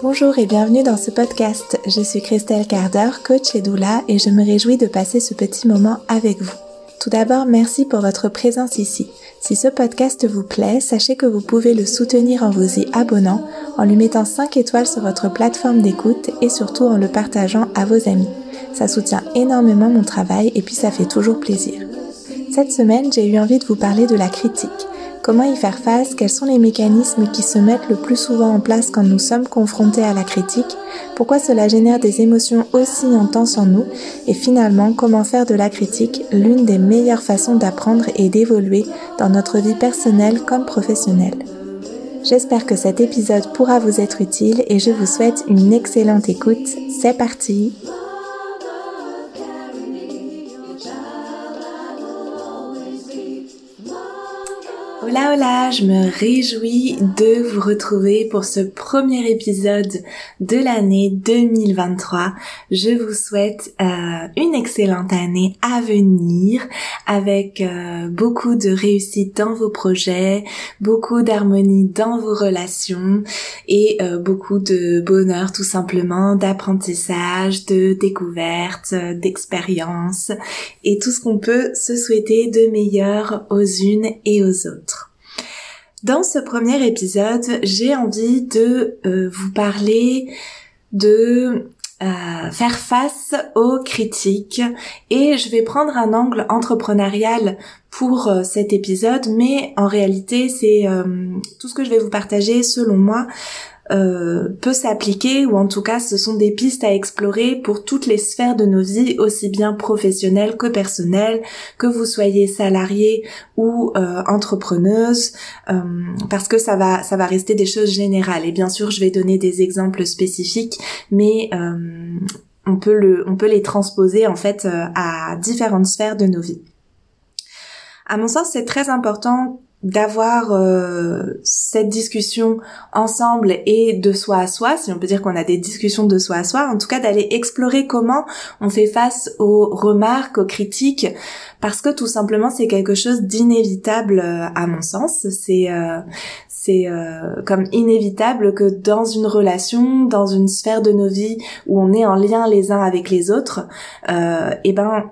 Bonjour et bienvenue dans ce podcast. Je suis Christelle Carder, coach et doula et je me réjouis de passer ce petit moment avec vous. Tout d'abord, merci pour votre présence ici. Si ce podcast vous plaît, sachez que vous pouvez le soutenir en vous y abonnant, en lui mettant 5 étoiles sur votre plateforme d'écoute et surtout en le partageant à vos amis. Ça soutient énormément mon travail et puis ça fait toujours plaisir. Cette semaine, j'ai eu envie de vous parler de la critique. Comment y faire face Quels sont les mécanismes qui se mettent le plus souvent en place quand nous sommes confrontés à la critique Pourquoi cela génère des émotions aussi intenses en nous Et finalement, comment faire de la critique l'une des meilleures façons d'apprendre et d'évoluer dans notre vie personnelle comme professionnelle J'espère que cet épisode pourra vous être utile et je vous souhaite une excellente écoute. C'est parti Hola je me réjouis de vous retrouver pour ce premier épisode de l'année 2023. Je vous souhaite euh, une excellente année à venir avec euh, beaucoup de réussite dans vos projets, beaucoup d'harmonie dans vos relations et euh, beaucoup de bonheur tout simplement, d'apprentissage, de découverte, d'expérience et tout ce qu'on peut se souhaiter de meilleur aux unes et aux autres. Dans ce premier épisode, j'ai envie de euh, vous parler de euh, faire face aux critiques. Et je vais prendre un angle entrepreneurial pour euh, cet épisode mais en réalité c'est tout ce que je vais vous partager selon moi euh, peut s'appliquer ou en tout cas ce sont des pistes à explorer pour toutes les sphères de nos vies aussi bien professionnelles que personnelles que vous soyez salarié ou euh, entrepreneuse euh, parce que ça va ça va rester des choses générales et bien sûr je vais donner des exemples spécifiques mais on peut le on peut les transposer en fait à différentes sphères de nos vies. À mon sens, c'est très important d'avoir euh, cette discussion ensemble et de soi à soi, si on peut dire qu'on a des discussions de soi à soi, en tout cas d'aller explorer comment on fait face aux remarques, aux critiques, parce que tout simplement c'est quelque chose d'inévitable euh, à mon sens. C'est euh, c'est comme inévitable que dans une relation, dans une sphère de nos vies où on est en lien les uns avec les autres, euh, et eh ben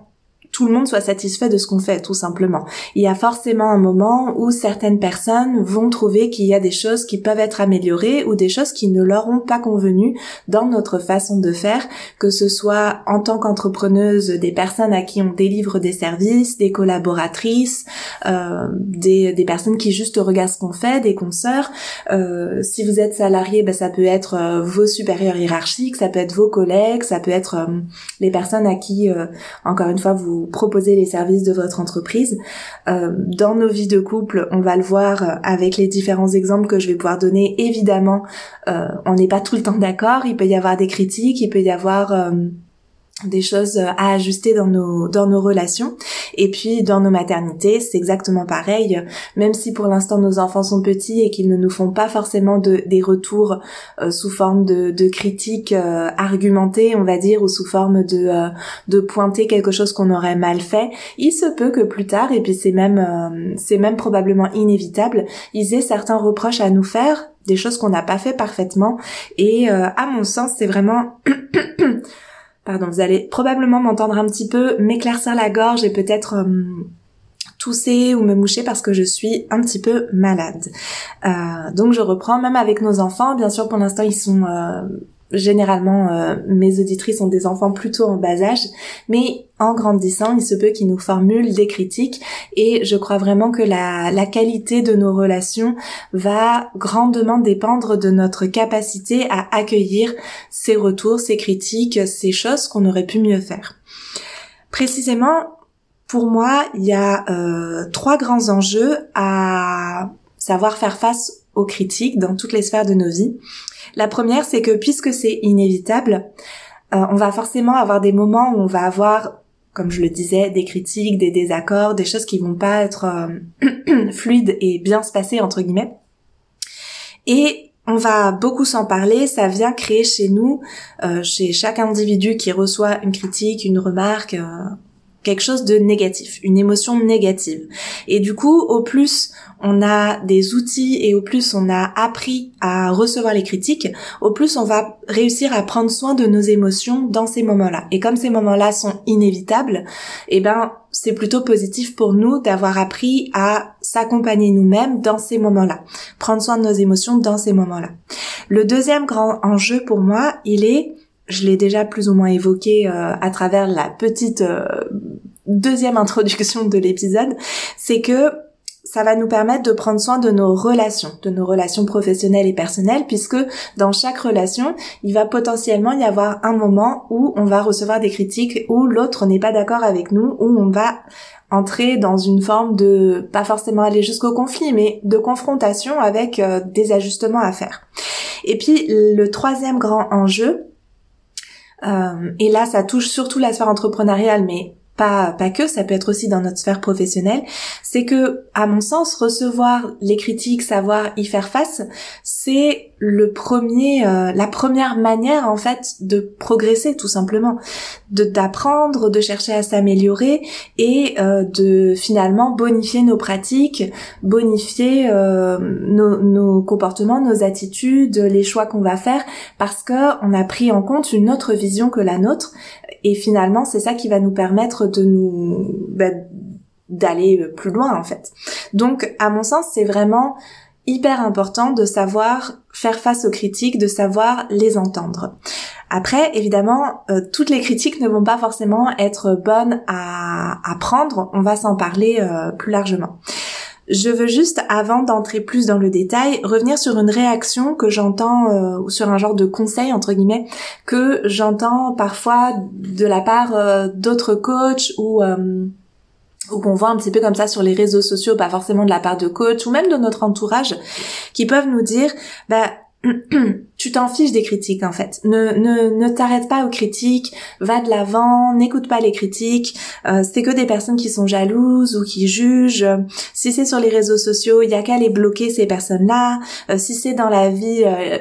tout le monde soit satisfait de ce qu'on fait, tout simplement. Il y a forcément un moment où certaines personnes vont trouver qu'il y a des choses qui peuvent être améliorées ou des choses qui ne leur ont pas convenu dans notre façon de faire, que ce soit en tant qu'entrepreneuse, des personnes à qui on délivre des services, des collaboratrices, euh, des, des, personnes qui juste regardent ce qu'on fait, des consoeurs. Euh, si vous êtes salarié, ben, ça peut être euh, vos supérieurs hiérarchiques, ça peut être vos collègues, ça peut être euh, les personnes à qui, euh, encore une fois, vous proposer les services de votre entreprise. Euh, dans nos vies de couple, on va le voir avec les différents exemples que je vais pouvoir donner. Évidemment, euh, on n'est pas tout le temps d'accord. Il peut y avoir des critiques, il peut y avoir euh, des choses à ajuster dans nos dans nos relations. Et puis dans nos maternités c'est exactement pareil. Même si pour l'instant nos enfants sont petits et qu'ils ne nous font pas forcément de, des retours euh, sous forme de, de critiques euh, argumentées on va dire ou sous forme de euh, de pointer quelque chose qu'on aurait mal fait il se peut que plus tard et puis c'est même c'est même probablement inévitable ils aient certains reproches à nous faire des choses qu'on n'a pas fait parfaitement. Et à mon sens c'est vraiment Pardon, vous allez probablement m'entendre un petit peu m'éclaircir la gorge et peut-être euh, tousser ou me moucher parce que je suis un petit peu malade. Euh, donc je reprends même avec nos enfants. Bien sûr, pour l'instant, ils sont euh, généralement euh, mes auditrices ont des enfants plutôt en bas âge, mais en grandissant, il se peut qu'ils nous formulent des critiques et je crois vraiment que la, qualité de nos relations va grandement dépendre de notre capacité à accueillir ces retours, ces critiques, ces choses qu'on aurait pu mieux faire. Précisément, pour moi, il y a euh, trois grands enjeux à savoir faire face aux critiques dans toutes les sphères de nos vies. La première, c'est que puisque c'est inévitable, euh, on va forcément avoir des moments où on va avoir, comme je le disais, des critiques, des désaccords, des choses qui vont pas être euh, fluides et bien se passer entre guillemets. Et on va beaucoup s'en parler, ça vient créer chez nous, euh, chez chaque individu qui reçoit une critique, une remarque, quelque chose de négatif, une émotion négative. Et du coup, au plus on a des outils et au plus on a appris à recevoir les critiques, au plus on va réussir à prendre soin de nos émotions dans ces moments-là. Et comme ces moments-là sont inévitables, eh ben c'est plutôt positif pour nous d'avoir appris à s'accompagner nous-mêmes dans ces moments-là, prendre soin de nos émotions dans ces moments-là. Le deuxième grand enjeu pour moi, il est je l'ai déjà plus ou moins évoqué euh, à travers la petite euh, deuxième introduction de l'épisode, c'est que ça va nous permettre de prendre soin de nos relations, de nos relations professionnelles et personnelles, puisque dans chaque relation, il va potentiellement y avoir un moment où on va recevoir des critiques, où l'autre n'est pas d'accord avec nous, où on va entrer dans une forme de, pas forcément aller jusqu'au conflit, mais de confrontation avec euh, des ajustements à faire. Et puis le troisième grand enjeu, euh, et là ça touche surtout la sphère entrepreneuriale, mais pas, pas que, ça peut être aussi dans notre sphère professionnelle, c'est que, à mon sens, recevoir les critiques, savoir y faire face, c'est le premier, euh, la première manière, en fait, de progresser, tout simplement. De, d'apprendre, de chercher à s'améliorer et euh, de finalement bonifier nos pratiques, bonifier euh, nos, nos comportements, nos attitudes, les choix qu'on va faire, parce que on a pris en compte une autre vision que la nôtre, et finalement, c'est ça qui va nous permettre de nous bah, d'aller plus loin en fait. Donc, à mon sens, c'est vraiment hyper important de savoir faire face aux critiques, de savoir les entendre. Après, évidemment, euh, toutes les critiques ne vont pas forcément être bonnes à, prendre. On va s'en parler euh, plus largement. Je veux juste, avant d'entrer plus dans le détail, revenir sur une réaction que j'entends, euh, ou sur un genre de conseil, entre guillemets, que j'entends parfois de la part euh, d'autres coachs ou... ou qu'on voit un petit peu comme ça sur les réseaux sociaux, pas forcément de la part de coachs ou même de notre entourage, qui peuvent nous dire, bah, tu t'en fiches des critiques en fait. Ne ne ne t'arrête pas aux critiques, va de l'avant, n'écoute pas les critiques. Euh, c'est que des personnes qui sont jalouses ou qui jugent. Si c'est sur les réseaux sociaux, il y a qu'à les bloquer ces personnes-là. Euh, si c'est dans la vie euh,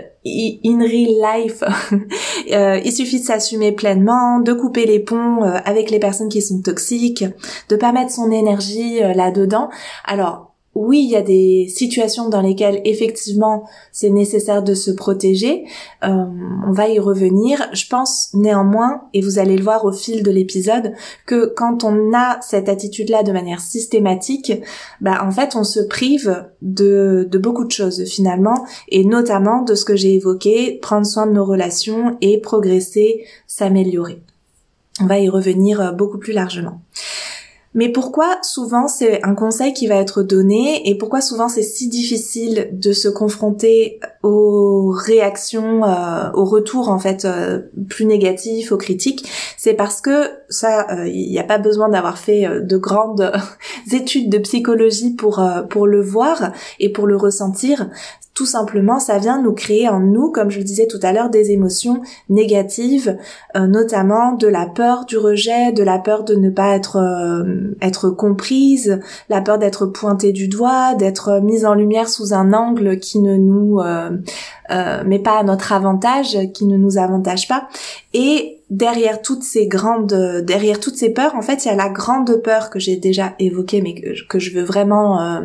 in real life, euh, il suffit de s'assumer pleinement, de couper les ponts avec les personnes qui sont toxiques, de pas mettre son énergie là-dedans. Alors oui, il y a des situations dans lesquelles effectivement c'est nécessaire de se protéger. Euh, on va y revenir. Je pense néanmoins, et vous allez le voir au fil de l'épisode, que quand on a cette attitude-là de manière systématique, bah en fait on se prive de, beaucoup de choses finalement, et notamment de ce que j'ai évoqué, prendre soin de nos relations et progresser, s'améliorer. On va y revenir euh, beaucoup plus largement. Mais pourquoi souvent c'est un conseil qui va être donné et pourquoi souvent c'est si difficile de se confronter aux réactions, euh, aux retours en fait euh, plus négatifs, aux critiques? C'est parce que ça, euh, il n'y a pas besoin d'avoir fait de grandes études de psychologie pour pour le voir et pour le ressentir. Tout simplement, ça vient nous créer en nous, comme je le disais tout à l'heure, des émotions négatives, euh, notamment de la peur du rejet, de la peur de ne pas être euh, être comprise, la peur d'être pointée du doigt, d'être mise en lumière sous un angle qui ne nous euh, mais pas à notre avantage, qui ne nous avantage pas. Et derrière toutes ces grandes, derrière toutes ces peurs, en fait, il y a la grande peur que j'ai déjà évoquée, mais que, je veux vraiment euh,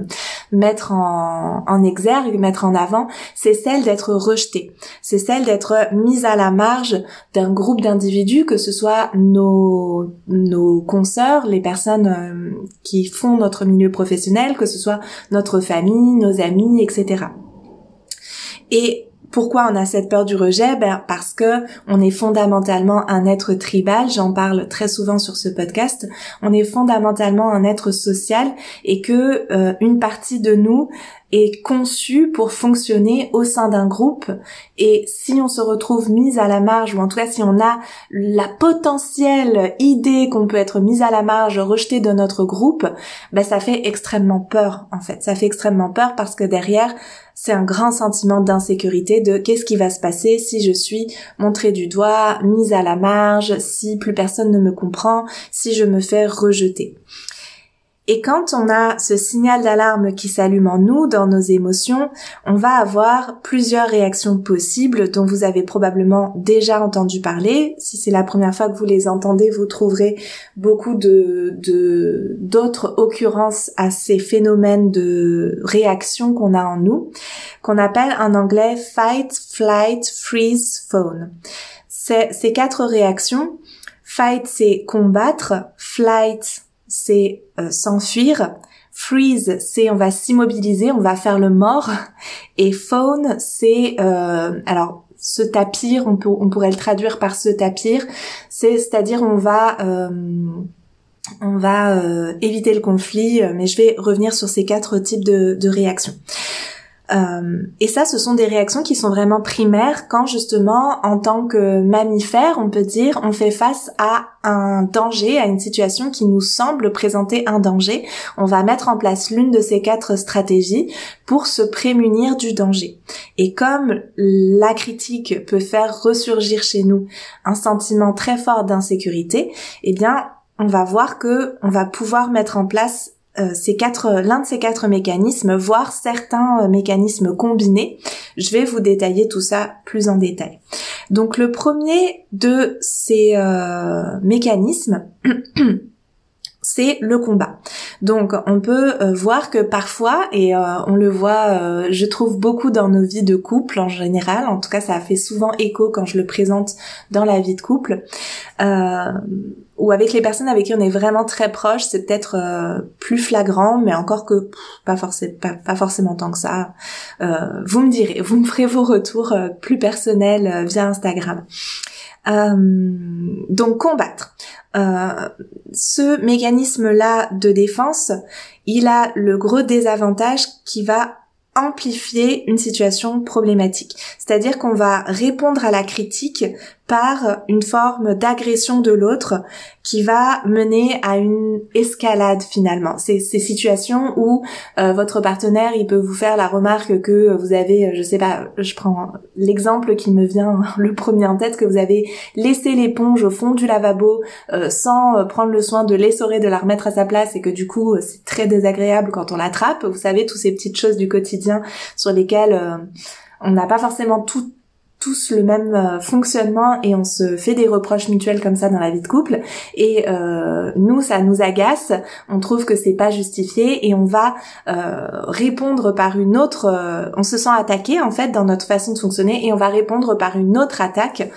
mettre en, en exergue, mettre en avant, c'est celle d'être rejetée. C'est celle d'être mise à la marge d'un groupe d'individus, que ce soit nos, nos consoeurs, les personnes euh, qui font notre milieu professionnel, que ce soit notre famille, nos amis, etc. Et pourquoi on a cette peur du rejet? Ben parce que on est fondamentalement un être tribal, j'en parle très souvent sur ce podcast. On est fondamentalement un être social et que euh, une partie de nous est conçue pour fonctionner au sein d'un groupe et si on se retrouve mise à la marge ou en tout cas si on a la potentielle idée qu'on peut être mise à la marge, rejetée de notre groupe, ben ça fait extrêmement peur en fait. Ça fait extrêmement peur parce que derrière c'est un grand sentiment d'insécurité de qu'est-ce qui va se passer si je suis montrée du doigt, mise à la marge, si plus personne ne me comprend, si je me fais rejeter. Et quand on a ce signal d'alarme qui s'allume en nous, dans nos émotions, on va avoir plusieurs réactions possibles dont vous avez probablement déjà entendu parler. Si c'est la première fois que vous les entendez, vous trouverez beaucoup de d'autres occurrences à ces phénomènes de réaction qu'on a en nous, qu'on appelle en anglais fight, flight, freeze, phone. Ces quatre réactions, fight c'est combattre, flight c'est euh, s'enfuir, freeze c'est on va s'immobiliser, on va faire le mort, et phone c'est euh, alors se tapir, on, peut, on pourrait le traduire par se tapir, c'est c'est-à-dire on va euh, on va euh, éviter le conflit, mais je vais revenir sur ces quatre types de, de réactions. Euh, et ça, ce sont des réactions qui sont vraiment primaires quand justement, en tant que mammifère, on peut dire, on fait face à un danger, à une situation qui nous semble présenter un danger. On va mettre en place l'une de ces quatre stratégies pour se prémunir du danger. Et comme la critique peut faire ressurgir chez nous un sentiment très fort d'insécurité, eh bien, on va voir que on va pouvoir mettre en place ces quatre, l'un de ces quatre mécanismes, voire certains euh, mécanismes combinés. Je vais vous détailler tout ça plus en détail. Donc le premier de ces euh, mécanismes, c'est le combat. Donc on peut euh, voir que parfois, et euh, on le voit, euh, je trouve beaucoup dans nos vies de couple en général, en tout cas ça fait souvent écho quand je le présente dans la vie de couple, ou avec les personnes avec qui on est vraiment très proche, c'est peut-être plus flagrant, mais encore que pas, forcément, pas, forcément tant que ça. vous me direz, vous me ferez vos retours plus personnels via Instagram. Donc combattre. Euh, ce mécanisme-là de défense, il a le gros désavantage qui va amplifier une situation problématique. C'est-à-dire qu'on va répondre à la critique par une forme d'agression de l'autre qui va mener à une escalade finalement. C'est ces situations où euh, votre partenaire il peut vous faire la remarque que vous avez, euh, je sais pas, je prends l'exemple qui me vient le premier en tête, que vous avez laissé l'éponge au fond du lavabo euh, sans prendre le soin de l'essorer, de la remettre à sa place et que du coup c'est très désagréable quand on l'attrape. Vous savez, toutes ces petites choses du quotidien sur lesquelles on n'a pas forcément tout tous le même euh, fonctionnement et on se fait des reproches mutuels comme ça dans la vie de couple et euh, nous ça nous agace on trouve que c'est pas justifié et on va euh, répondre par une autre on se sent attaqué en fait dans notre façon de fonctionner et on va répondre par une autre attaque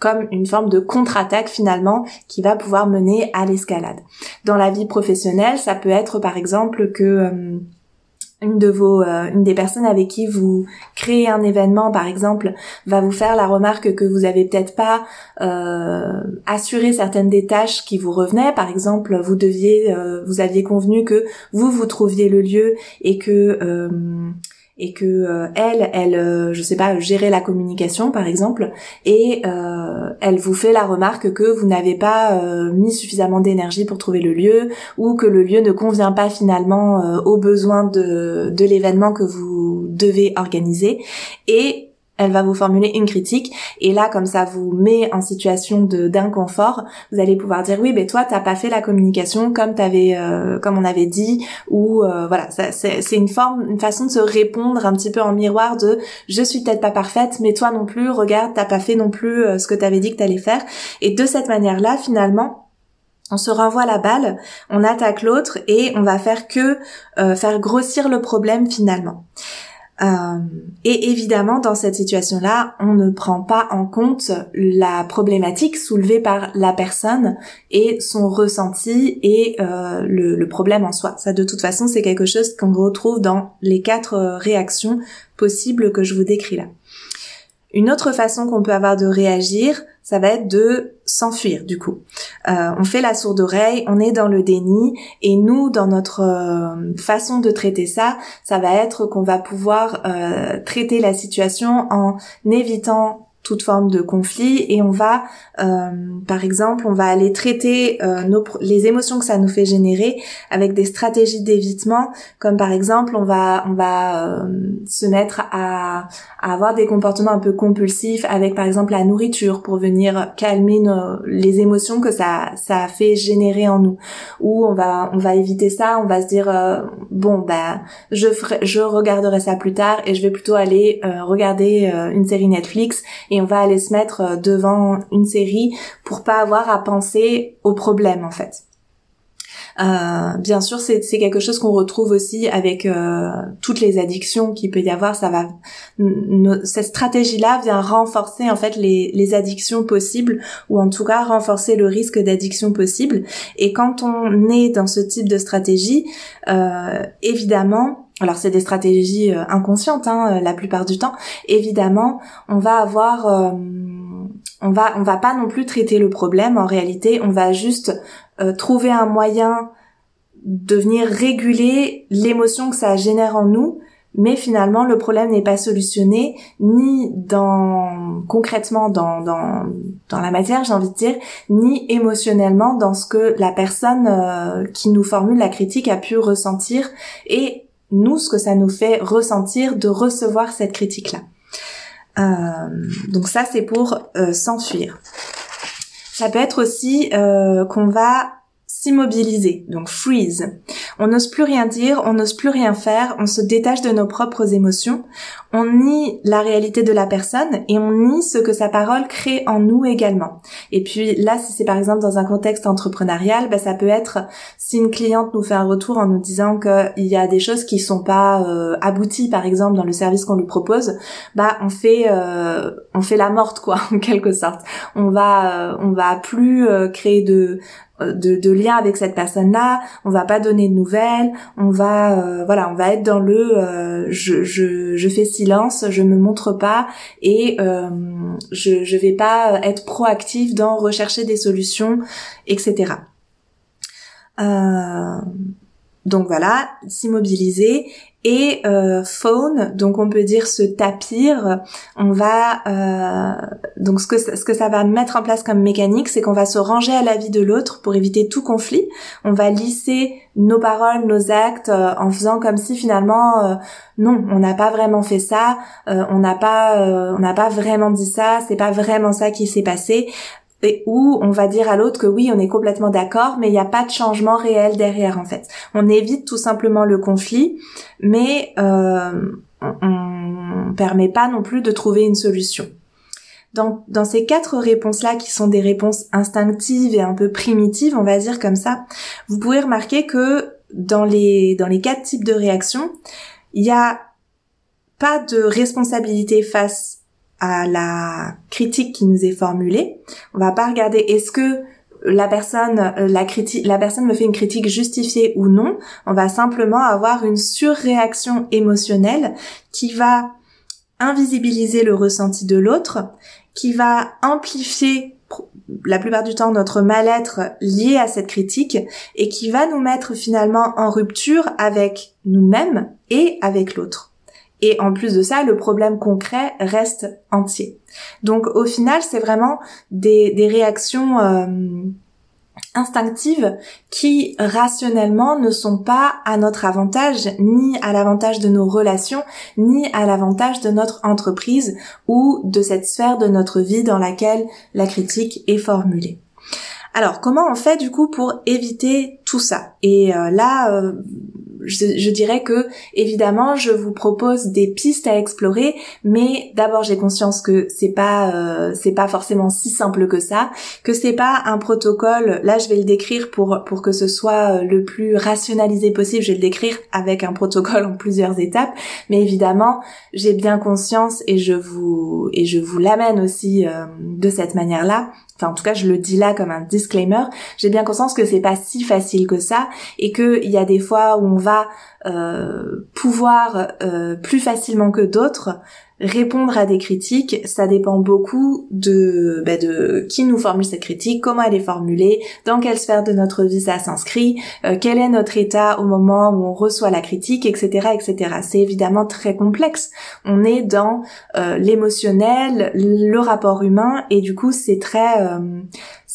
comme une forme de contre-attaque finalement qui va pouvoir mener à l'escalade. Dans la vie professionnelle, ça peut être par exemple que une de vos euh, une des personnes avec qui vous créez un événement par exemple va vous faire la remarque que vous avez peut-être pas euh, assuré certaines des tâches qui vous revenaient. Par exemple vous deviez euh, vous aviez convenu que vous vous trouviez le lieu et que euh, et que euh, elle, elle, euh, je sais pas, gérait la communication par exemple, et euh, elle vous fait la remarque que vous n'avez pas mis suffisamment d'énergie pour trouver le lieu, ou que le lieu ne convient pas finalement aux besoins de, de l'événement que vous devez organiser, et elle va vous formuler une critique. Et là comme ça vous met en situation de d'inconfort vous allez pouvoir dire oui ben toi t'as pas fait la communication comme t'avais euh, comme on avait dit. Ou euh, voilà c'est une forme une façon de se répondre un petit peu en miroir de je suis peut-être pas parfaite mais toi non plus regarde t'as pas fait non plus euh, ce que t'avais dit que t'allais faire. Et de cette manière là finalement on se renvoie la balle, on attaque l'autre et on va faire que faire grossir le problème finalement. Euh, et évidemment, dans cette situation-là, on ne prend pas en compte la problématique soulevée par la personne et son ressenti et euh, le, le, problème en soi. Ça, de toute façon, c'est quelque chose qu'on retrouve dans les quatre réactions possibles que je vous décris là. Une autre façon qu'on peut avoir de réagir, ça va être de s'enfuir du coup. Euh, on fait la sourde oreille, on est dans le déni et nous, dans notre euh, façon de traiter ça, ça va être qu'on va pouvoir euh, traiter la situation en évitant toute forme de conflit et on va, euh, par exemple, on va aller traiter euh, nos, les émotions que ça nous fait générer avec des stratégies d'évitement, comme par exemple, on va, on va euh, se mettre à, à, avoir des comportements un peu compulsifs avec, par exemple, la nourriture pour venir calmer nos, les émotions que ça, ça fait générer en nous. Ou on va, on va éviter ça, on va se dire, bon, bah, je ferai, je regarderai ça plus tard et je vais plutôt aller regarder une série Netflix et on va aller se mettre euh, devant une série pour pas avoir à penser au problème en fait. Euh, bien sûr, c'est quelque chose qu'on retrouve aussi avec euh, toutes les addictions qu'il peut y avoir. Ça va, cette stratégie-là vient renforcer en fait les, les, addictions possibles, ou en tout cas renforcer le risque d'addiction possible. Et quand on est dans ce type de stratégie, euh, évidemment, alors c'est des stratégies euh, inconscientes hein, euh, la plupart du temps. Évidemment, on va avoir, euh, on va, on va pas non plus traiter le problème. En réalité, on va juste trouver un moyen de venir réguler l'émotion que ça génère en nous. Mais finalement, le problème n'est pas solutionné ni dans concrètement dans dans, dans la matière, j'ai envie de dire, ni émotionnellement dans ce que la personne qui nous formule la critique a pu ressentir et nous, ce que ça nous fait ressentir de recevoir cette critique-là. Euh, donc ça, c'est pour euh, s'enfuir. Ça peut être aussi euh, qu'on va s'immobiliser, donc freeze. On n'ose plus rien dire, on n'ose plus rien faire, on se détache de nos propres émotions, on nie la réalité de la personne et on nie ce que sa parole crée en nous également. Et puis là, si c'est par exemple dans un contexte entrepreneurial, bah, ça peut être si une cliente nous fait un retour en nous disant qu'il y a des choses qui sont pas euh, abouties, par exemple dans le service qu'on lui propose, bah on fait euh, on fait la morte quoi en quelque sorte. On va euh, on va plus créer de de, de lien avec cette personne-là, on va pas donner de nouvelles, on va euh, voilà, on va être dans le euh, je, je, je fais silence, je me montre pas et euh, je je vais pas être proactive dans rechercher des solutions, etc. donc voilà, s'immobiliser et euh, phone, donc on peut dire se tapir. On va euh, donc ce que ce que ça va mettre en place comme mécanique, c'est qu'on va se ranger à la vie de l'autre pour éviter tout conflit. On va lisser nos paroles, nos actes euh, en faisant comme si finalement euh, non, on n'a pas vraiment fait ça, on n'a pas on n'a pas vraiment dit ça, c'est pas vraiment ça qui s'est passé et où on va dire à l'autre que oui, on est complètement d'accord, mais il n'y a pas de changement réel derrière en fait. On évite tout simplement le conflit, mais euh, on, ne permet pas non plus de trouver une solution. Dans, dans ces quatre réponses-là, qui sont des réponses instinctives et un peu primitives, on va dire comme ça, vous pouvez remarquer que dans les, dans les quatre types de réactions, il n'y a pas de responsabilité face à la critique qui nous est formulée. On va pas regarder est-ce que la personne, euh, la critique, la personne me fait une critique justifiée ou non. On va simplement avoir une surréaction émotionnelle qui va invisibiliser le ressenti de l'autre, qui va amplifier la plupart du temps notre mal-être lié à cette critique et qui va nous mettre finalement en rupture avec nous-mêmes et avec l'autre. Et en plus de ça, le problème concret reste entier. Donc au final, c'est vraiment des, réactions euh, instinctives qui rationnellement ne sont pas à notre avantage, ni à l'avantage de nos relations, ni à l'avantage de notre entreprise ou de cette sphère de notre vie dans laquelle la critique est formulée. Alors, comment on fait du coup pour éviter tout ça? Et euh, là, euh, je, dirais que évidemment je vous propose des pistes à explorer, mais d'abord j'ai conscience que c'est pas euh, c'est pas forcément si simple que ça, que c'est pas un protocole. Là je vais le décrire pour pour que ce soit euh, le plus rationalisé possible. Je vais le décrire avec un protocole en plusieurs étapes, mais évidemment j'ai bien conscience et je vous et je vous l'amène aussi euh, de cette manière là enfin en tout cas je le dis là comme un disclaimer, j'ai bien conscience que c'est pas si facile que ça et qu'il y a des fois où on va euh, pouvoir euh, plus facilement que d'autres répondre à des critiques, ça dépend beaucoup de, bah, de qui nous formule cette critique, comment elle est formulée, dans quelle sphère de notre vie ça s'inscrit, euh, quel est notre état au moment où on reçoit la critique, etc., etc. C'est évidemment très complexe. On est dans euh, l'émotionnel, le rapport humain, et du coup c'est très euh,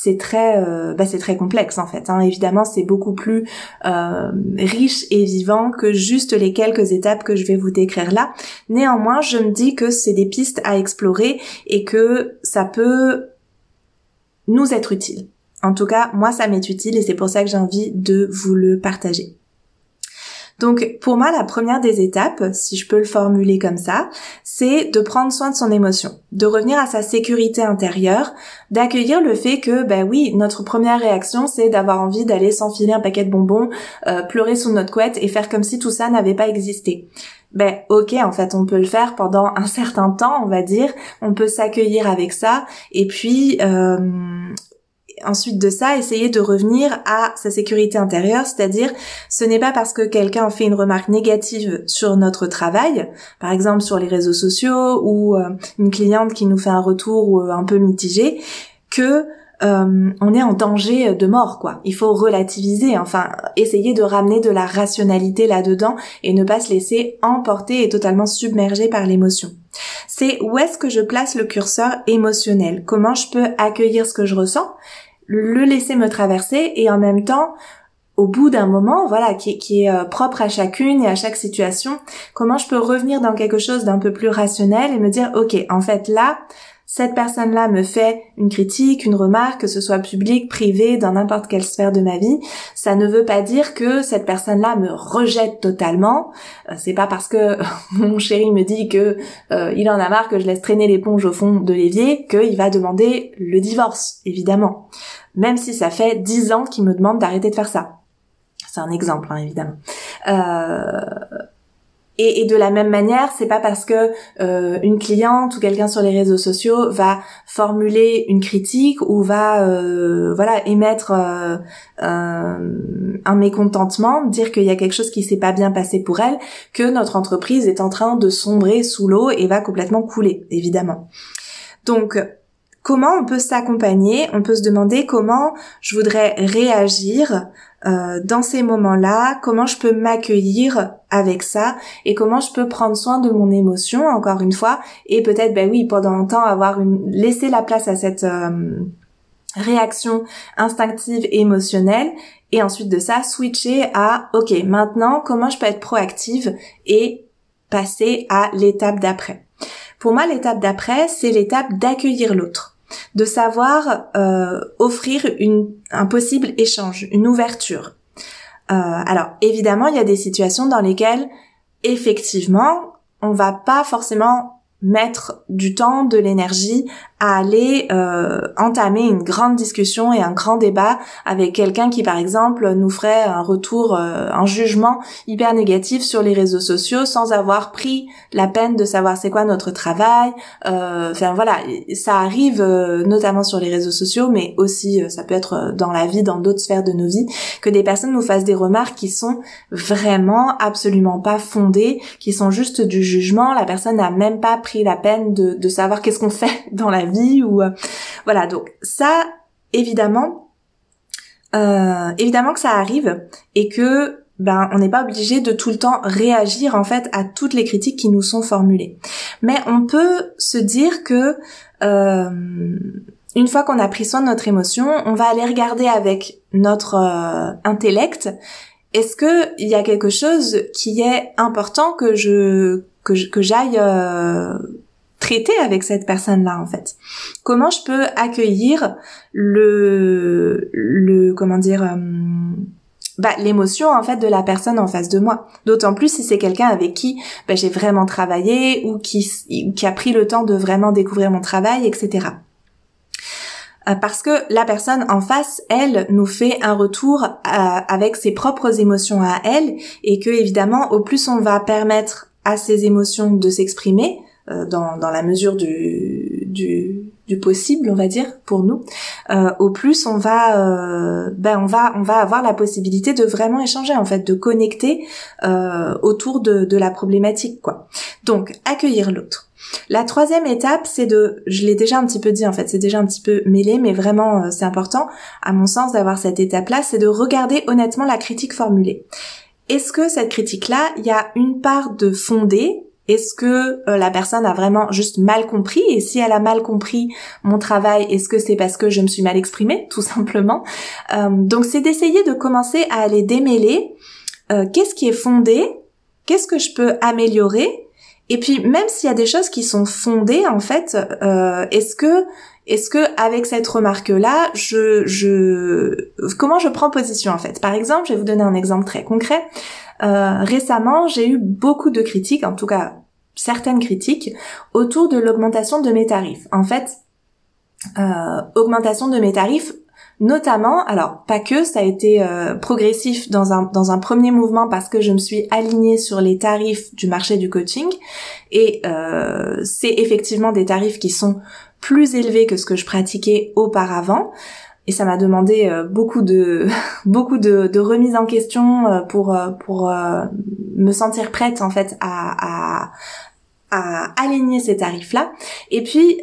c'est très euh, bah, c'est très complexe en fait. Hein. Évidemment, c'est beaucoup plus euh, riche et vivant que juste les quelques étapes que je vais vous décrire là. Néanmoins, je me dis que c'est des pistes à explorer et que ça peut nous être utile. En tout cas, moi, ça m'est utile et c'est pour ça que j'ai envie de vous le partager. Donc pour moi, la première des étapes, si je peux le formuler comme ça, c'est de prendre soin de son émotion, de revenir à sa sécurité intérieure, d'accueillir le fait que, ben oui, notre première réaction, c'est d'avoir envie d'aller s'enfiler un paquet de bonbons, euh, pleurer sous notre couette et faire comme si tout ça n'avait pas existé. Ben ok en fait on peut le faire pendant un certain temps on va dire. On peut s'accueillir avec ça. Et puis euh, ensuite de ça, essayer de revenir à sa sécurité intérieure, c'est-à-dire ce n'est pas parce que quelqu'un fait une remarque négative sur notre travail, par exemple sur les réseaux sociaux ou euh, une cliente qui nous fait un retour euh, un peu mitigé, que euh, on est en danger de mort, quoi. Il faut relativiser, enfin, essayer de ramener de la rationalité là-dedans et ne pas se laisser emporter et totalement submerger par l'émotion. C'est où est-ce que je place le curseur émotionnel? Comment je peux accueillir ce que je ressens? Le laisser me traverser et en même temps au bout d'un moment, voilà, qui, qui est euh, propre à chacune et à chaque situation, comment je peux revenir dans quelque chose d'un peu plus rationnel et me dire, ok, en fait là, cette personne-là me fait une critique, une remarque, que ce soit public, privé, dans n'importe quelle sphère de ma vie, ça ne veut pas dire que cette personne-là me rejette totalement. Euh, c'est pas parce que mon chéri me dit que euh, il en a marre que je laisse traîner l'éponge au fond de l'évier qu'il va demander le divorce, évidemment. Même si ça fait dix ans qu'il me demande d'arrêter de faire ça. C'est un exemple, hein, évidemment. Euh, et, de la même manière, c'est pas parce que euh, une cliente ou quelqu'un sur les réseaux sociaux va formuler une critique ou va euh, voilà émettre euh, un mécontentement, dire qu'il y a quelque chose qui s'est pas bien passé pour elle, que notre entreprise est en train de sombrer sous l'eau et va complètement couler, évidemment. Donc comment on peut s'accompagner? On peut se demander comment je voudrais réagir euh, dans ces moments-là, comment je peux m'accueillir avec ça et comment je peux prendre soin de mon émotion encore une fois et peut-être ben oui pendant un temps avoir une laisser la place à cette euh, réaction instinctive et émotionnelle et ensuite de ça switcher à ok maintenant comment je peux être proactive et passer à l'étape d'après. Pour moi l'étape d'après c'est l'étape d'accueillir l'autre de savoir euh, offrir une, un possible échange, une ouverture. Euh, alors évidemment, il y a des situations dans lesquelles effectivement, on va pas forcément mettre du temps, de l'énergie à aller euh, entamer une grande discussion et un grand débat avec quelqu'un qui par exemple nous ferait un retour, euh, un jugement hyper négatif sur les réseaux sociaux sans avoir pris la peine de savoir c'est quoi notre travail. Euh, enfin voilà, ça arrive euh, notamment sur les réseaux sociaux, mais aussi ça peut être dans la vie, dans d'autres sphères de nos vies, que des personnes nous fassent des remarques qui sont vraiment absolument pas fondées, qui sont juste du jugement. La personne n'a même pas pris la peine de, de savoir qu'est-ce qu'on fait dans la ou euh, voilà. Donc ça évidemment euh, évidemment que ça arrive et que ben on n'est pas obligé de tout le temps réagir en fait à toutes les critiques qui nous sont formulées. Mais on peut se dire que euh, une fois qu'on a pris soin de notre émotion on va aller regarder avec notre intellect. Est-ce que il y a quelque chose qui est important que je que j'aille traiter avec cette personne-là en fait Comment je peux accueillir le le comment dire euh, bah, l'émotion en fait de la personne en face de moi? D'autant plus si c'est quelqu'un avec qui bah, j'ai vraiment travaillé ou qui qui a pris le temps de vraiment découvrir mon travail, etc. Euh, parce que la personne en face, elle, nous fait un retour euh, avec ses propres émotions à elle, et que évidemment, au plus on va permettre à ces émotions de s'exprimer, dans, dans la mesure du, du, du, possible, on va dire, pour nous, euh, au plus on va, euh, ben on va, on va avoir la possibilité de vraiment échanger, en fait, de connecter euh, autour de, de la problématique, quoi. Donc, accueillir l'autre. La troisième étape, c'est de, je l'ai déjà un petit peu dit en fait, c'est déjà un petit peu mêlé, mais vraiment euh, c'est important, à mon sens, d'avoir cette étape-là, c'est de regarder honnêtement la critique formulée. Est-ce que cette critique-là, il y a une part de fondé est-ce que euh, la personne a vraiment juste mal compris? Et si elle a mal compris mon travail, est-ce que c'est parce que je me suis mal exprimée, tout simplement. Euh, Donc c'est d'essayer de commencer à aller démêler. Euh, qu'est-ce qui est fondé, qu'est-ce que je peux améliorer, et puis même s'il y a des choses qui sont fondées, en fait, est-ce que est-ce que avec cette remarque là, je, je comment je prends position en fait? Par exemple, je vais vous donner un exemple très concret. Euh, récemment, j'ai eu beaucoup de critiques, en tout cas certaines critiques, autour de l'augmentation de mes tarifs. En fait, euh, augmentation de mes tarifs notamment, alors pas que, ça a été euh, progressif dans un, dans un premier mouvement parce que je me suis alignée sur les tarifs du marché du coaching et c'est effectivement des tarifs qui sont plus élevés que ce que je pratiquais auparavant et ça m'a demandé euh, beaucoup de beaucoup de, de remise en question euh, pour euh, pour me sentir prête en fait à, à à aligner ces tarifs là et puis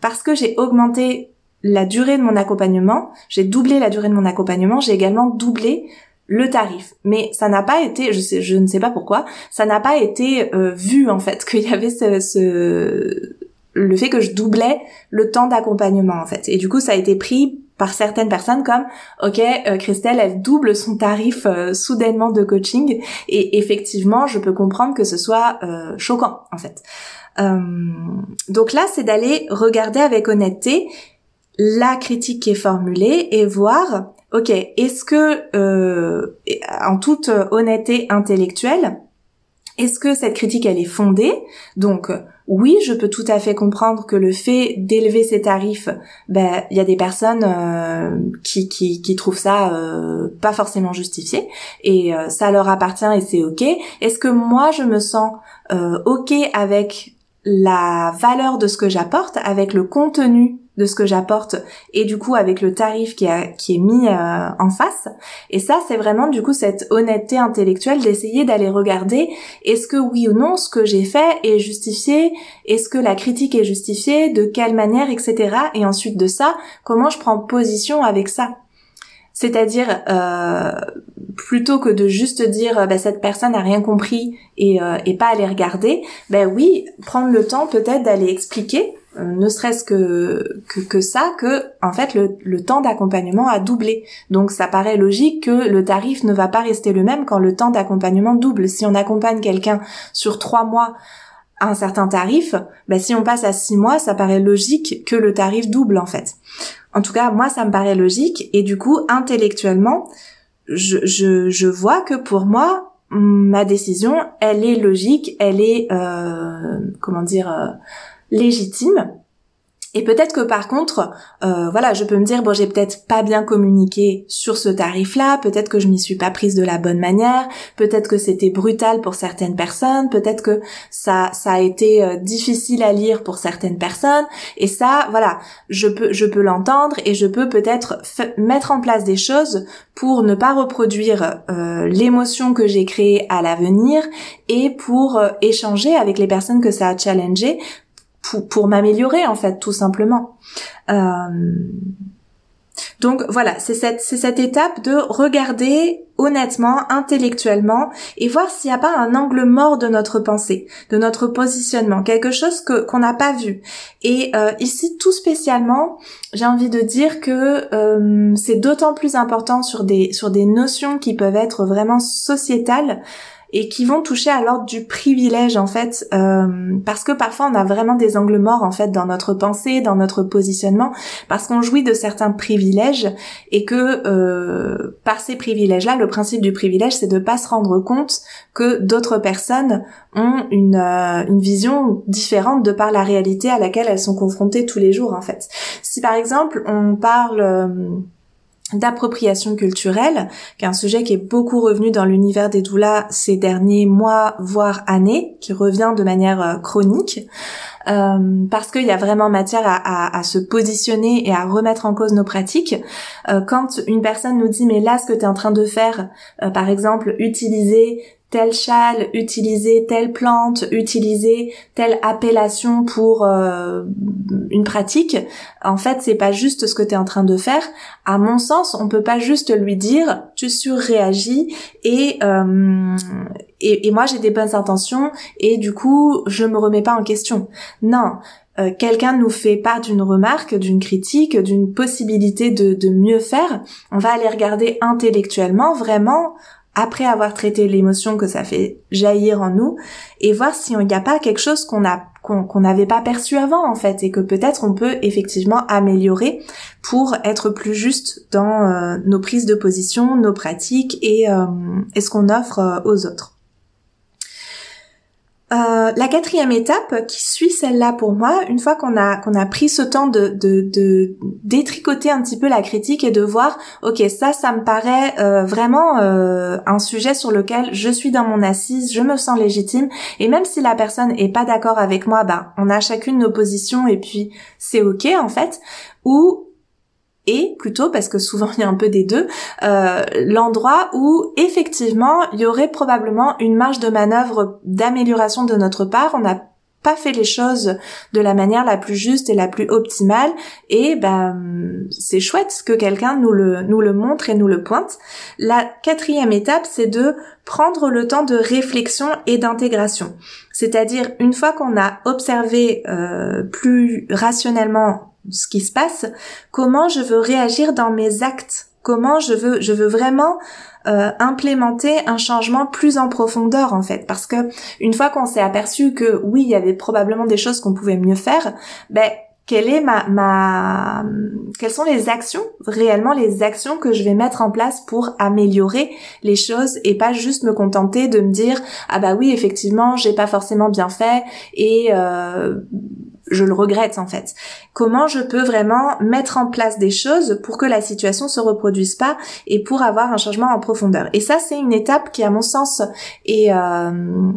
parce que j'ai augmenté la durée de mon accompagnement j'ai doublé la durée de mon accompagnement j'ai également doublé le tarif. Mais ça n'a pas été, je sais, je ne sais pas pourquoi, ça n'a pas été vu en fait qu'il y avait ce, ce, le fait que je doublais le temps d'accompagnement en fait. Et du coup, ça a été pris par certaines personnes comme ok euh, Christelle elle double son tarif euh, soudainement de coaching. Et effectivement je peux comprendre que ce soit euh, choquant en fait. Donc là c'est d'aller regarder avec honnêteté la critique qui est formulée et voir ok est-ce que en toute honnêteté intellectuelle est-ce que cette critique elle est fondée? Donc oui, je peux tout à fait comprendre que le fait d'élever ces tarifs, ben il y a des personnes euh, qui, qui, trouvent ça euh, pas forcément justifié et euh, ça leur appartient et c'est ok. Est-ce que moi je me sens ok avec la valeur de ce que j'apporte, avec le contenu de ce que j'apporte et du coup avec le tarif qui, est mis euh, en face. Et ça, c'est vraiment du coup cette honnêteté intellectuelle d'essayer d'aller regarder est-ce que oui ou non ce que j'ai fait est justifié, est-ce que la critique est justifiée, de quelle manière, etc. Et ensuite de ça, comment je prends position avec ça. C'est-à-dire, euh, plutôt que de juste dire bah, cette personne n'a rien compris et, euh, et pas aller regarder, ben oui, prendre le temps peut-être d'aller expliquer ne serait-ce que, que, ça, que en fait le, temps d'accompagnement a doublé. Donc ça paraît logique que le tarif ne va pas rester le même quand le temps d'accompagnement double. Si on accompagne quelqu'un sur trois mois à un certain tarif, ben si on passe à six mois, ça paraît logique que le tarif double en fait. En tout cas, moi ça me paraît logique et du coup intellectuellement, je, je, je vois que pour moi ma décision, elle est logique, elle est euh, comment dire euh, légitime. Et peut-être que par contre, euh, voilà, je peux me dire bon, j'ai peut-être pas bien communiqué sur ce tarif-là, peut-être que je m'y suis pas prise de la bonne manière, peut-être que c'était brutal pour certaines personnes, peut-être que ça ça a été euh, difficile à lire pour certaines personnes. Et ça, voilà, je peux je peux l'entendre et je peux peut-être mettre en place des choses pour ne pas reproduire euh, l'émotion que j'ai créée à l'avenir et pour échanger avec les personnes que ça a challengé pour, m'améliorer en fait tout simplement. Euh, donc voilà, c'est cette, c'est cette étape de regarder honnêtement, intellectuellement, et voir s'il n'y a pas un angle mort de notre pensée, de notre positionnement, quelque chose que qu'on n'a pas vu. Et euh, ici, tout spécialement, j'ai envie de dire que euh, c'est d'autant plus important sur des sur des notions qui peuvent être vraiment sociétales et qui vont toucher à l'ordre du privilège en fait. Euh, parce que parfois on a vraiment des angles morts en fait dans notre pensée dans notre positionnement parce qu'on jouit de certains privilèges et que euh, par ces privilèges là le principe du privilège c'est de pas se rendre compte que d'autres personnes ont une, euh, une vision différente de par la réalité à laquelle elles sont confrontées tous les jours en fait. Si par exemple on parle euh, d'appropriation culturelle, qui est un sujet qui est beaucoup revenu dans l'univers des doulas ces derniers mois, voire années, qui revient de manière euh, chronique, euh, parce qu'il y a vraiment matière à, se positionner et à remettre en cause nos pratiques. Euh, quand une personne nous dit mais là ce que tu es en train de faire, par exemple utiliser tel châle, utiliser telle plante, utiliser telle appellation pour euh, une pratique, en fait, c'est pas juste ce que tu en train de faire. À mon sens, on peut pas juste lui dire tu surréagis et euh, et, et moi j'ai des bonnes intentions et du coup je me remets pas en question. Non, euh, quelqu'un nous fait part d'une remarque, d'une critique, d'une possibilité de, de, mieux faire, on va aller regarder intellectuellement vraiment après avoir traité l'émotion que ça fait jaillir en nous et voir s'il n'y a pas quelque chose qu'on n'avait pas perçu avant en fait et que peut-être on peut effectivement améliorer pour être plus juste dans euh, nos prises de position, nos pratiques et, euh, ce qu'on offre euh, aux autres. Euh, la quatrième étape qui suit celle-là pour moi, une fois qu'on a qu'on a pris ce temps de, de, détricoter un petit peu la critique et de voir, ok, ça, ça me paraît euh, vraiment euh, un sujet sur lequel je suis dans mon assise, je me sens légitime, et même si la personne est pas d'accord avec moi, bah, on a chacune nos positions et puis c'est ok en fait. Ou et plutôt parce que souvent il y a un peu des deux, euh, l'endroit où effectivement il y aurait probablement une marge de manœuvre d'amélioration de notre part. On n'a pas fait les choses de la manière la plus juste et la plus optimale et ben c'est chouette que quelqu'un nous le nous le montre et nous le pointe. La quatrième étape c'est de prendre le temps de réflexion et d'intégration. C'est-à-dire une fois qu'on a observé euh, plus rationnellement ce qui se passe, comment je veux réagir dans mes actes, comment je veux, je veux vraiment euh, implémenter un changement plus en profondeur en fait, parce que une fois qu'on s'est aperçu que oui, il y avait probablement des choses qu'on pouvait mieux faire, ben quelle est ma, ma, quelles sont les actions, réellement les actions que je vais mettre en place pour améliorer les choses et pas juste me contenter de me dire ah bah oui effectivement j'ai pas forcément bien fait et euh, je le regrette en fait. Comment je peux vraiment mettre en place des choses pour que la situation se reproduise pas et pour avoir un changement en profondeur? Et ça, c'est une étape qui, à mon sens, est euh,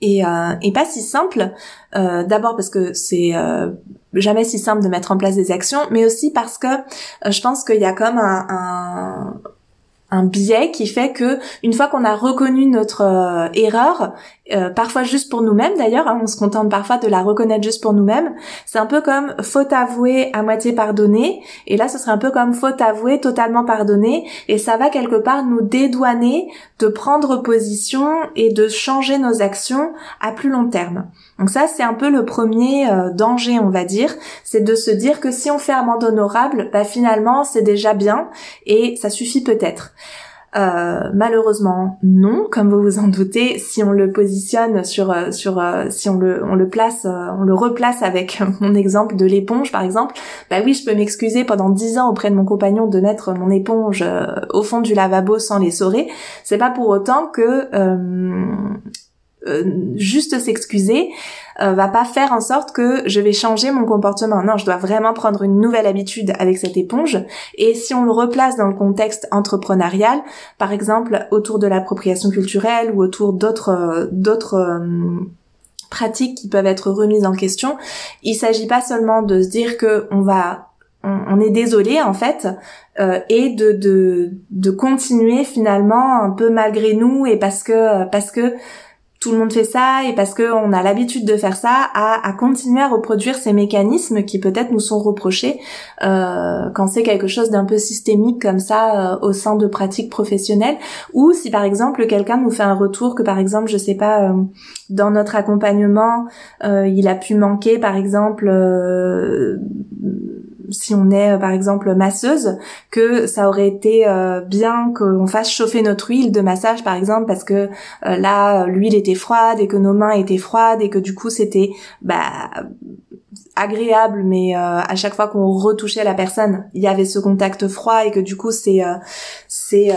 et, euh, pas si simple. Euh, D'abord parce que c'est euh, jamais si simple de mettre en place des actions, mais aussi parce que euh, je pense qu'il y a comme un, un, un biais qui fait que une fois qu'on a reconnu notre euh, erreur, euh, parfois juste pour nous-mêmes d'ailleurs, hein, on se contente parfois de la reconnaître juste pour nous-mêmes. C'est un peu comme faute avouée à moitié pardonnée, et là ce serait un peu comme faute avouée totalement pardonnée, et ça va quelque part nous dédouaner de prendre position et de changer nos actions à plus long terme. Donc ça c'est un peu le premier euh, danger on va dire, c'est de se dire que si on fait amende honorable, bah finalement c'est déjà bien et ça suffit peut-être. Euh, malheureusement, non, comme vous vous en doutez, si on le positionne sur euh, sur euh, si on le on le place on le replace avec mon exemple de l'éponge par exemple, bah oui, je peux m'excuser pendant dix ans auprès de mon compagnon de mettre mon éponge au fond du lavabo sans les l'essorer. C'est pas pour autant que juste s'excuser euh, va pas faire en sorte que je vais changer mon comportement. Non, je dois vraiment prendre une nouvelle habitude avec cette éponge. Et si on le replace dans le contexte entrepreneurial, par exemple autour de l'appropriation culturelle ou autour d'autres euh, d'autres euh, pratiques qui peuvent être remises en question, il s'agit pas seulement de se dire que on va on, est désolé en fait euh, et de, de de continuer finalement un peu malgré nous et parce que parce que tout le monde fait ça et parce qu'on a l'habitude de faire ça, à, continuer à reproduire ces mécanismes qui peut-être nous sont reprochés euh, quand c'est quelque chose d'un peu systémique comme ça euh, au sein de pratiques professionnelles, ou si par exemple quelqu'un nous fait un retour que par exemple, je sais pas, euh, dans notre accompagnement, il a pu manquer par exemple si on est euh, par exemple masseuse, que ça aurait été euh, bien qu'on fasse chauffer notre huile de massage par exemple parce que euh, là l'huile était froide et que nos mains étaient froides et que du coup c'était bah agréable mais à chaque fois qu'on retouchait la personne il y avait ce contact froid et que du coup c'est c'est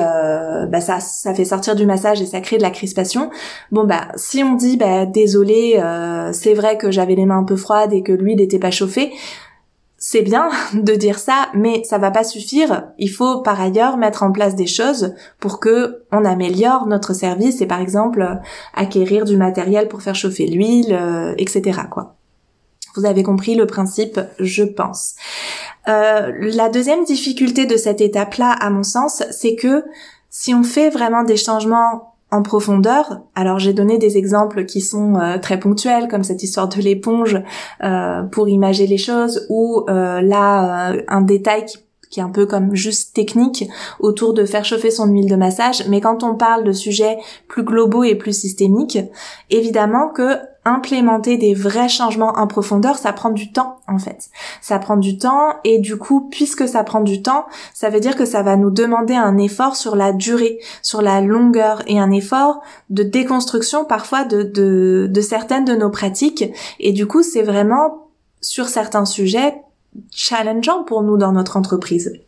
bah ça ça fait sortir du massage et ça crée de la crispation. Bon bah si on dit bah désolé c'est vrai que j'avais les mains un peu froides et que l'huile n'était pas chauffée c'est bien de dire ça, mais ça va pas suffire. Il faut par ailleurs mettre en place des choses pour que on améliore notre service et par exemple acquérir du matériel pour faire chauffer l'huile, euh, etc. Quoi. Vous avez compris le principe, je pense. Euh, la deuxième difficulté de cette étape-là, à mon sens, c'est que si on fait vraiment des changements en profondeur. Alors j'ai donné des exemples qui sont euh, très ponctuels, comme cette histoire de l'éponge euh, pour imager les choses, ou euh, là un détail qui, qui, est un peu comme juste technique autour de faire chauffer son huile de massage. Mais quand on parle de sujets plus globaux et plus systémiques, évidemment que implémenter des vrais changements en profondeur, ça prend du temps en fait. Ça prend du temps et du coup, puisque ça prend du temps, ça veut dire que ça va nous demander un effort sur la durée, sur la longueur et un effort de déconstruction parfois de, de, de certaines de nos pratiques. Et du coup, c'est vraiment sur certains sujets challengeant pour nous dans notre entreprise.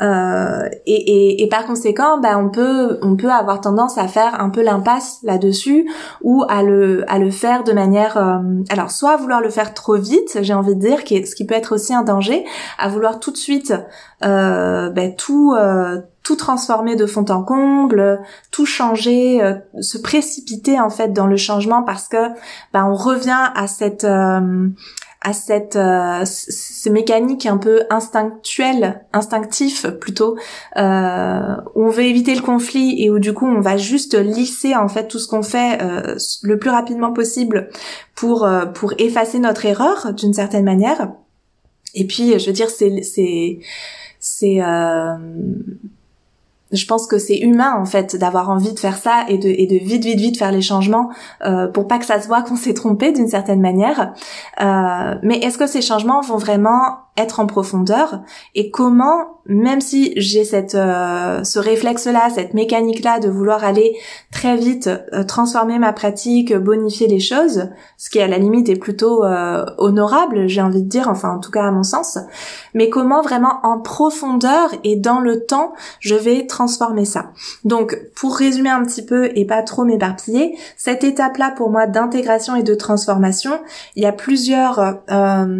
Euh, et, et, et, par conséquent, bah, on peut on peut avoir tendance à faire un peu l'impasse là-dessus ou à le à le faire de manière euh, alors soit à vouloir le faire trop vite, j'ai envie de dire, qui ce qui peut être aussi un danger, à vouloir tout de suite euh, bah, tout euh, tout transformer de fond en comble, tout changer, euh, se précipiter en fait dans le changement parce que bah, on revient à cette à cette euh, ces mécaniques un peu instinctuelles, instinctif plutôt, euh, où on veut éviter le conflit et où du coup on va juste lisser en fait tout ce qu'on fait euh, le plus rapidement possible pour euh, pour effacer notre erreur d'une certaine manière. Et puis je veux dire c'est c'est c'est je pense que c'est humain en fait d'avoir envie de faire ça et de, et vite vite vite faire les changements euh, pour pas que ça se voit qu'on s'est trompé d'une certaine manière. Euh, mais est-ce que ces changements vont vraiment être en profondeur et comment, même si j'ai cette euh, ce réflexe-là, cette mécanique-là de vouloir aller très vite, euh, transformer ma pratique, bonifier les choses, ce qui à la limite est plutôt euh, honorable, j'ai envie de dire, enfin en tout cas à mon sens, mais comment vraiment en profondeur et dans le temps, je vais transformer ça. Donc pour résumer un petit peu et pas trop m'éparpiller, cette étape-là pour moi d'intégration et de transformation, il y a plusieurs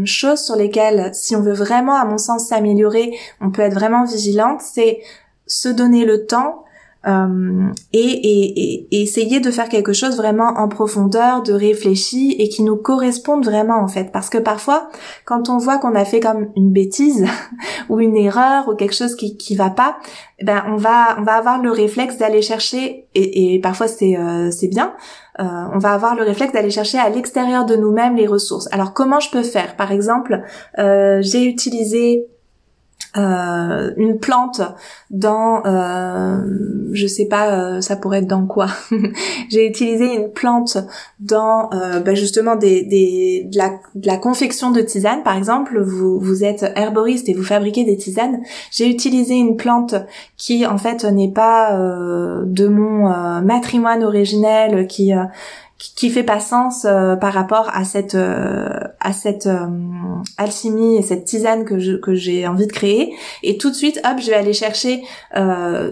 choses sur lesquelles si on veut vraiment, à mon sens, s'améliorer, on peut être vraiment vigilante, c'est se donner le temps euh, et, essayer de faire quelque chose vraiment en profondeur, de réfléchi et qui nous corresponde vraiment en fait. Parce que parfois, quand on voit qu'on a fait comme une bêtise ou une erreur ou quelque chose qui qui va pas, eh ben on va on va avoir le réflexe d'aller chercher et, parfois c'est euh, c'est bien. Euh, on va avoir le réflexe d'aller chercher à l'extérieur de nous-mêmes les ressources. Alors comment je peux faire? Par exemple, j'ai utilisé euh, une plante dans euh, je sais pas euh, ça pourrait être dans quoi. J'ai utilisé une plante dans euh, bah, justement des, de, la, confection de tisane par exemple. Vous vous êtes herboriste et vous fabriquez des tisanes. J'ai utilisé une plante qui en fait n'est pas de mon matrimoine originel qui qui fait pas sens euh, par rapport à cette euh, à cette euh, alchimie et cette tisane que je, que j'ai envie de créer. Et tout de suite hop je vais aller chercher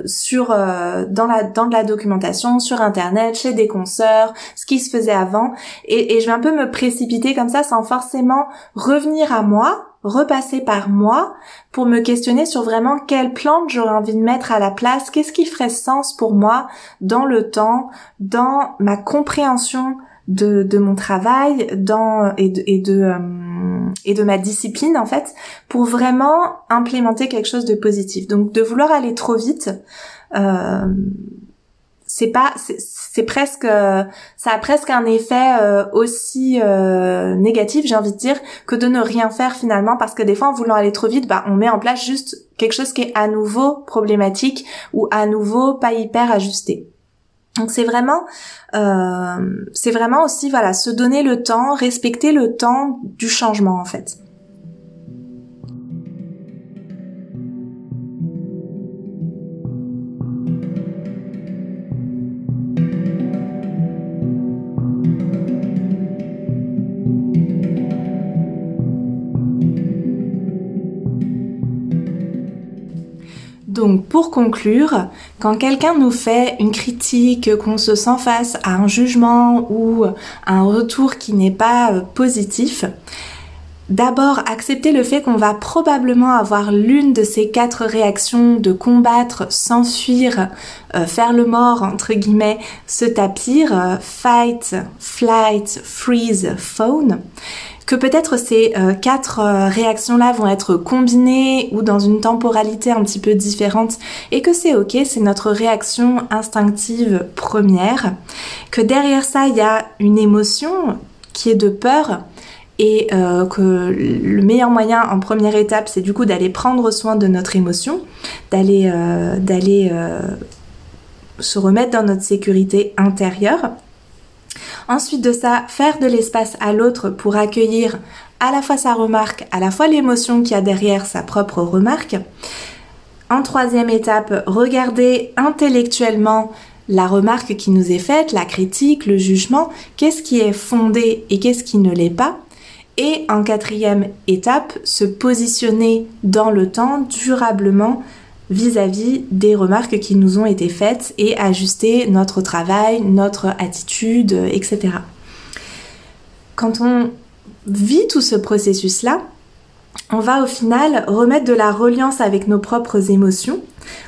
sur dans la dans de la documentation sur internet chez des consoeurs ce qui se faisait avant. Et, et je vais un peu me précipiter comme ça sans forcément revenir à moi repasser par moi pour me questionner sur vraiment quelle plante j'aurais envie de mettre à la place, qu'est-ce qui ferait sens pour moi dans le temps, dans ma compréhension de, de mon travail, dans et de et de, euh, et de ma discipline en fait, pour vraiment implémenter quelque chose de positif. Donc de vouloir aller trop vite. Euh, c'est pas c'est presque ça a presque un effet euh, aussi euh, négatif j'ai envie de dire que de ne rien faire finalement parce que des fois en voulant aller trop vite bah on met en place juste quelque chose qui est à nouveau problématique ou à nouveau pas hyper ajusté. Donc c'est vraiment euh, c'est vraiment aussi voilà se donner le temps respecter le temps du changement en fait pour conclure, quand quelqu'un nous fait une critique, qu'on se sent face à un jugement ou un retour qui n'est pas euh, positif, D'abord, accepter le fait qu'on va probablement avoir l'une de ces quatre réactions de combattre, s'enfuir, euh, faire le mort, entre guillemets, se tapir, euh, fight, flight, freeze, phone que peut-être ces euh, quatre réactions-là vont être combinées ou dans une temporalité un petit peu différente et que c'est ok, c'est notre réaction instinctive première, que derrière ça il y a une émotion qui est de peur et euh, que le meilleur moyen en première étape c'est du coup d'aller prendre soin de notre émotion, d'aller euh, d'aller euh, se remettre dans notre sécurité intérieure. Ensuite de ça, faire de l'espace à l'autre pour accueillir à la fois sa remarque, à la fois l'émotion qu'il a derrière sa propre remarque. En troisième étape, regarder intellectuellement la remarque qui nous est faite, la critique, le jugement, qu'est-ce qui est fondé et qu'est-ce qui ne l'est pas? Et en quatrième étape, se positionner dans le temps durablement vis-à-vis des remarques qui nous ont été faites et ajuster notre travail, notre attitude, etc. Quand on vit tout ce processus-là, on va au final remettre de la reliance avec nos propres émotions.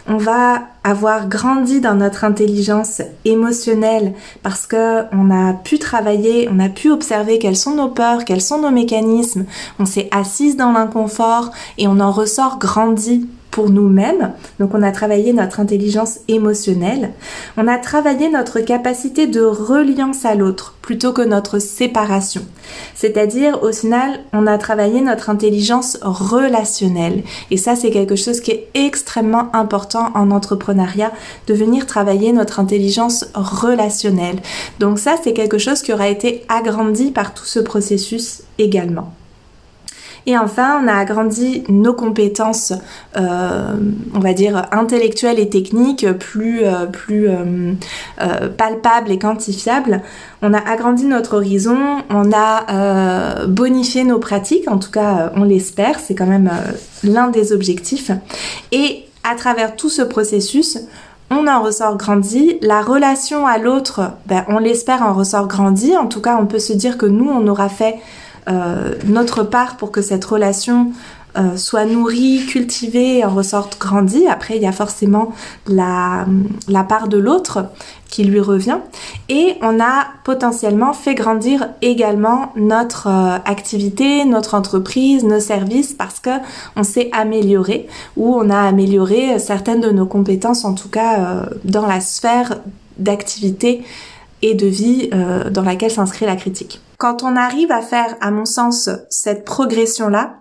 On va avoir grandi dans notre intelligence émotionnelle parce que on a pu travailler, on a pu observer quelles sont nos peurs, quels sont nos mécanismes. On s'est assise dans l'inconfort et on en ressort grandi pour nous-mêmes. Donc on a travaillé notre intelligence émotionnelle. On a travaillé notre capacité de reliance à l'autre plutôt que notre séparation. C'est-à-dire au final, on a travaillé notre intelligence relationnelle. Et ça, c'est quelque chose qui est extrêmement important en entrepreneuriat, de venir travailler notre intelligence relationnelle. Donc ça, c'est quelque chose qui aura été agrandi par tout ce processus également. Et enfin, on a agrandi nos compétences, euh, on va dire, intellectuelles et techniques plus, euh, plus euh, palpables et quantifiables. On a agrandi notre horizon, on a bonifié nos pratiques, en tout cas, on l'espère, c'est quand même l'un des objectifs. Et à travers tout ce processus, on en ressort grandi. La relation à l'autre, ben, on l'espère en ressort grandi. En tout cas, on peut se dire que nous, on aura fait notre part pour que cette relation euh, soit nourrie, cultivée, en ressorte grandie. Après, il y a forcément la, la part de l'autre qui lui revient. Et on a potentiellement fait grandir également notre euh, activité, notre entreprise, nos services parce que on s'est amélioré ou on a amélioré certaines de nos compétences, en tout cas dans la sphère d'activité et de vie dans laquelle s'inscrit la critique. Quand on arrive à faire, à mon sens, cette progression-là,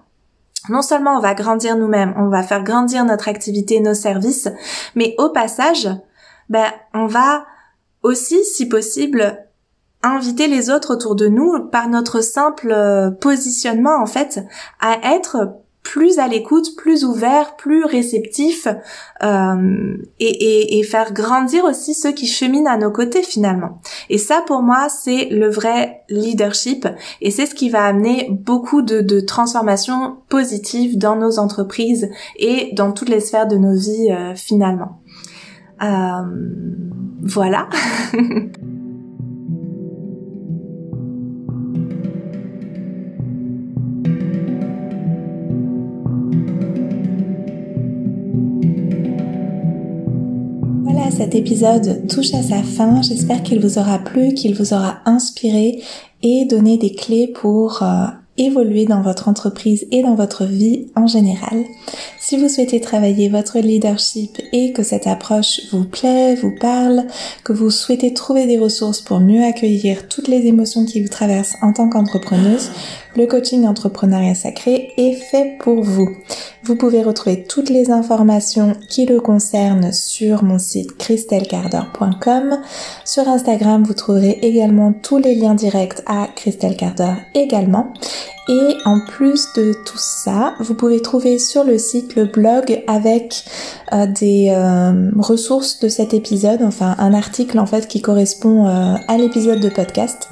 non seulement on va grandir nous-mêmes, on va faire grandir notre activité, nos services, mais au passage, ben, on va aussi, si possible, inviter les autres autour de nous par notre simple euh, positionnement, en fait, à être plus à l'écoute, plus ouvert, plus réceptif euh, et, et, faire grandir aussi ceux qui cheminent à nos côtés finalement. Et ça pour moi c'est le vrai leadership et c'est ce qui va amener beaucoup de, de transformations positives dans nos entreprises et dans toutes les sphères de nos vies euh, finalement. Euh, voilà. cet épisode touche à sa fin. J'espère qu'il vous aura plu, qu'il vous aura inspiré et donné des clés pour euh, évoluer dans votre entreprise et dans votre vie en général. Si vous souhaitez travailler votre leadership et que cette approche vous plaît, vous parle, que vous souhaitez trouver des ressources pour mieux accueillir toutes les émotions qui vous traversent en tant qu'entrepreneuse, le coaching entrepreneuriat sacré est fait pour vous. Vous pouvez retrouver toutes les informations qui le concernent sur mon site christelcarder.com. Sur Instagram, vous trouverez également tous les liens directs à Christelle Carder également. Et en plus de tout ça, vous pouvez trouver sur le site le blog avec euh, des euh, ressources de cet épisode, enfin un article en fait qui correspond euh, à l'épisode de podcast.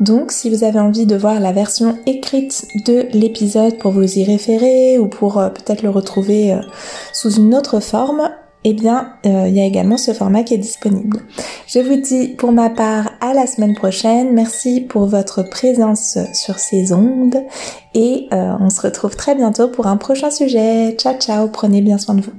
Donc si vous avez envie de voir la version écrite de l'épisode pour vous y référer ou pour peut-être le retrouver sous une autre forme, eh bien, euh, il y a également ce format qui est disponible. Je vous dis pour ma part à la semaine prochaine. Merci pour votre présence sur ces ondes et euh, on se retrouve très bientôt pour un prochain sujet. Ciao ciao, prenez bien soin de vous.